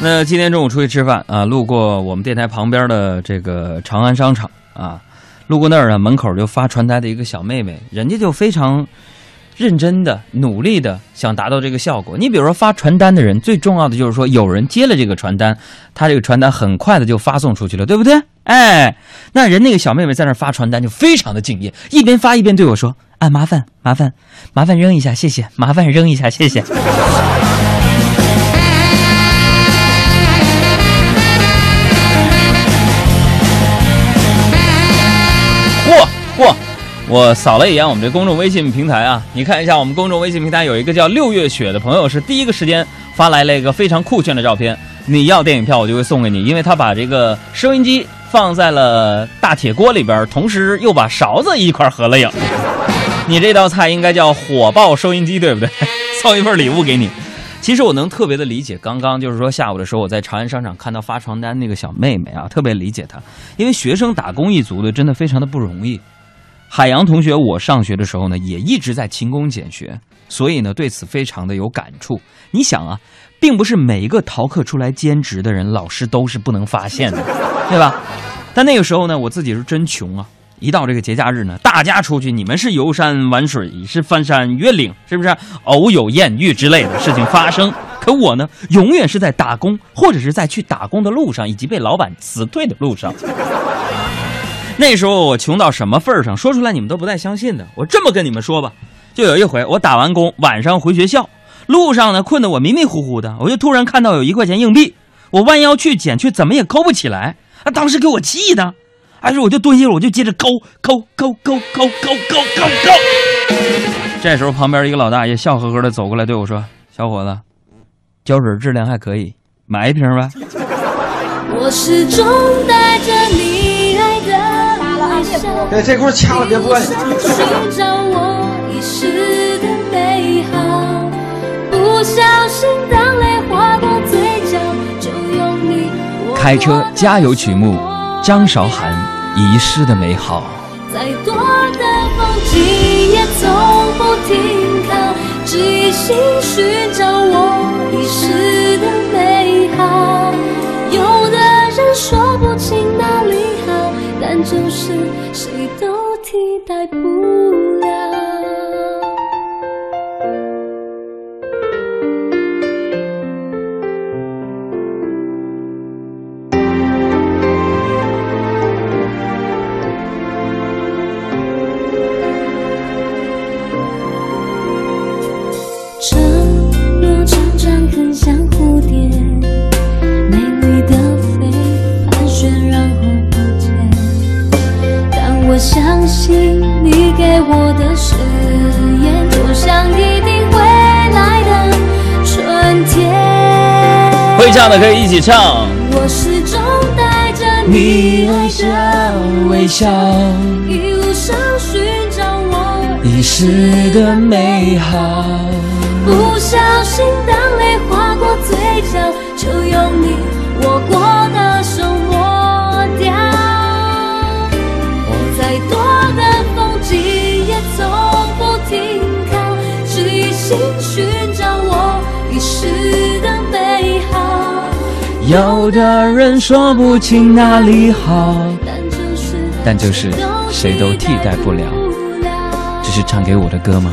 那今天中午出去吃饭啊，路过我们电台旁边的这个长安商场啊，路过那儿呢，门口就发传单的一个小妹妹，人家就非常认真的、努力的想达到这个效果。你比如说发传单的人，最重要的就是说有人接了这个传单，他这个传单很快的就发送出去了，对不对？哎，那人那个小妹妹在那儿发传单就非常的敬业，一边发一边对我说：“啊，麻烦麻烦麻烦扔一下，谢谢，麻烦扔一下，谢谢。”我扫了一眼我们这公众微信平台啊，你看一下我们公众微信平台有一个叫六月雪的朋友，是第一个时间发来了一个非常酷炫的照片。你要电影票，我就会送给你，因为他把这个收音机放在了大铁锅里边，同时又把勺子一块合了影。你这道菜应该叫火爆收音机，对不对？送一份礼物给你。其实我能特别的理解，刚刚就是说下午的时候，我在长安商场看到发传单那个小妹妹啊，特别理解她，因为学生打工一族的真的非常的不容易。海洋同学，我上学的时候呢，也一直在勤工俭学，所以呢，对此非常的有感触。你想啊，并不是每一个逃课出来兼职的人，老师都是不能发现的，对吧？但那个时候呢，我自己是真穷啊。一到这个节假日呢，大家出去，你们是游山玩水，是翻山越岭，是不是？偶有艳遇之类的事情发生，可我呢，永远是在打工，或者是在去打工的路上，以及被老板辞退的路上。那时候我穷到什么份儿上？说出来你们都不带相信的。我这么跟你们说吧，就有一回我打完工，晚上回学校，路上呢困得我迷迷糊糊的，我就突然看到有一块钱硬币，我弯腰去捡，却怎么也抠不起来，啊，当时给我气的。还是我就蹲下，我就接着抠抠抠抠抠抠抠抠抠。这时候旁边一个老大爷笑呵呵的走过来对我说：“小伙子，胶水质量还可以，买一瓶吧。”我始终带着你。对，这块掐了别播。寻找我遗失的美好，不小心当泪划过嘴角，就用你开车加油曲目，张韶涵《遗失的美好》。再多的风景也从不停靠，只一心寻找我遗失的美好。就是谁都替代不相信你给我的誓言，就像一定会来的春天。会唱的可以一起唱。我始终带着你爱的微笑，一路上寻找我遗失的美好。不小心，有的人说不清哪里好，但就是谁都替代不了。这是唱给我的歌吗？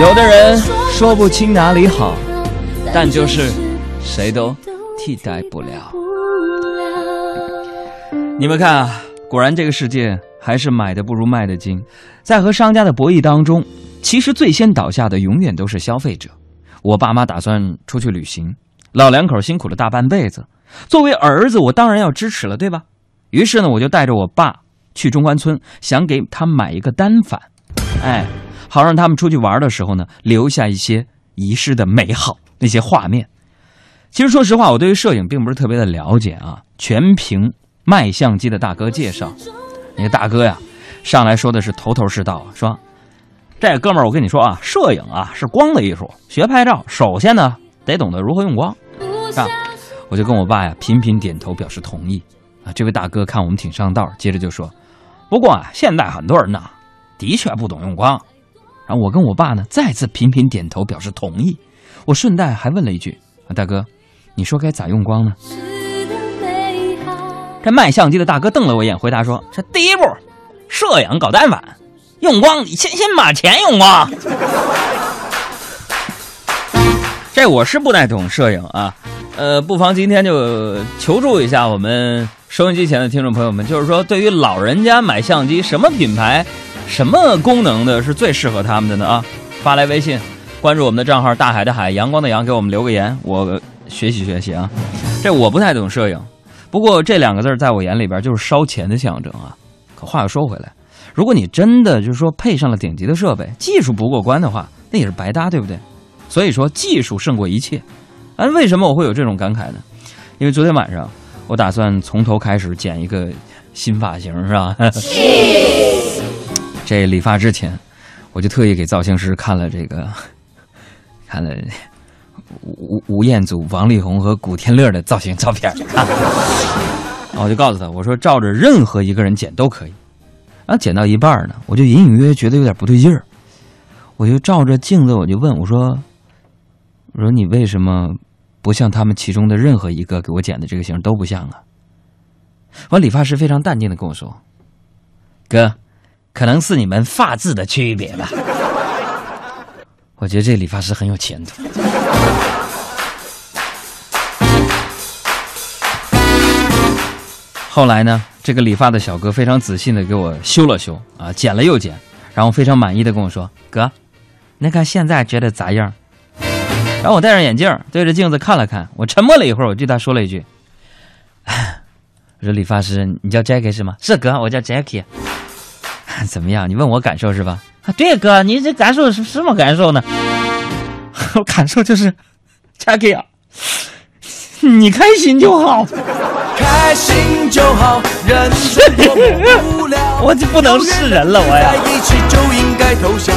有的人说不清哪里好，但就是谁都替代不了。你们看啊，果然这个世界还是买的不如卖的精。在和商家的博弈当中，其实最先倒下的永远都是消费者。我爸妈打算出去旅行，老两口辛苦了大半辈子，作为儿子，我当然要支持了，对吧？于是呢，我就带着我爸去中关村，想给他买一个单反，哎，好让他们出去玩的时候呢，留下一些遗失的美好那些画面。其实说实话，我对于摄影并不是特别的了解啊，全凭卖相机的大哥介绍。那个大哥呀，上来说的是头头是道，说。这哥们儿，我跟你说啊，摄影啊是光的艺术。学拍照，首先呢得懂得如何用光，啊，我就跟我爸呀频频点头表示同意。啊，这位大哥看我们挺上道，接着就说：“不过啊，现在很多人呢的确不懂用光。”我跟我爸呢再次频频点头表示同意。我顺带还问了一句：“啊，大哥，你说该咋用光呢？”这卖相机的大哥瞪了我一眼，回答说：“这第一步，摄影搞单反。”用光，你先先把钱用光。这我是不太懂摄影啊，呃，不妨今天就求助一下我们收音机前的听众朋友们，就是说，对于老人家买相机，什么品牌、什么功能的是最适合他们的呢？啊，发来微信，关注我们的账号“大海的海，阳光的阳”，给我们留个言，我学习学习啊。这我不太懂摄影，不过这两个字在我眼里边就是烧钱的象征啊。可话又说回来。如果你真的就是说配上了顶级的设备，技术不过关的话，那也是白搭，对不对？所以说技术胜过一切。啊，为什么我会有这种感慨呢？因为昨天晚上我打算从头开始剪一个新发型，是吧？这理发之前，我就特意给造型师看了这个，看了吴吴彦祖、王力宏和古天乐的造型照片。我就告诉他，我说照着任何一个人剪都可以。然后剪到一半呢，我就隐隐约约觉得有点不对劲儿，我就照着镜子，我就问我说：“我说你为什么不像他们其中的任何一个给我剪的这个型都不像啊？”完，理发师非常淡定的跟我说：“哥，可能是你们发质的区别吧。”我觉得这理发师很有前途。后来呢？这个理发的小哥非常仔细的给我修了修啊，剪了又剪，然后非常满意的跟我说：“哥，你看现在觉得咋样？”然后我戴上眼镜对着镜子看了看，我沉默了一会儿，我对他说了一句：“ 我说理发师，你叫 Jackie 是吗？是哥，我叫 Jackie。怎么样？你问我感受是吧？啊，对哥，你这感受是什么感受呢？我感受就是 Jackie 啊，你开心就好。”开心就好，人生多么无聊。我就不能是人了，我呀。在一起就应该偷笑。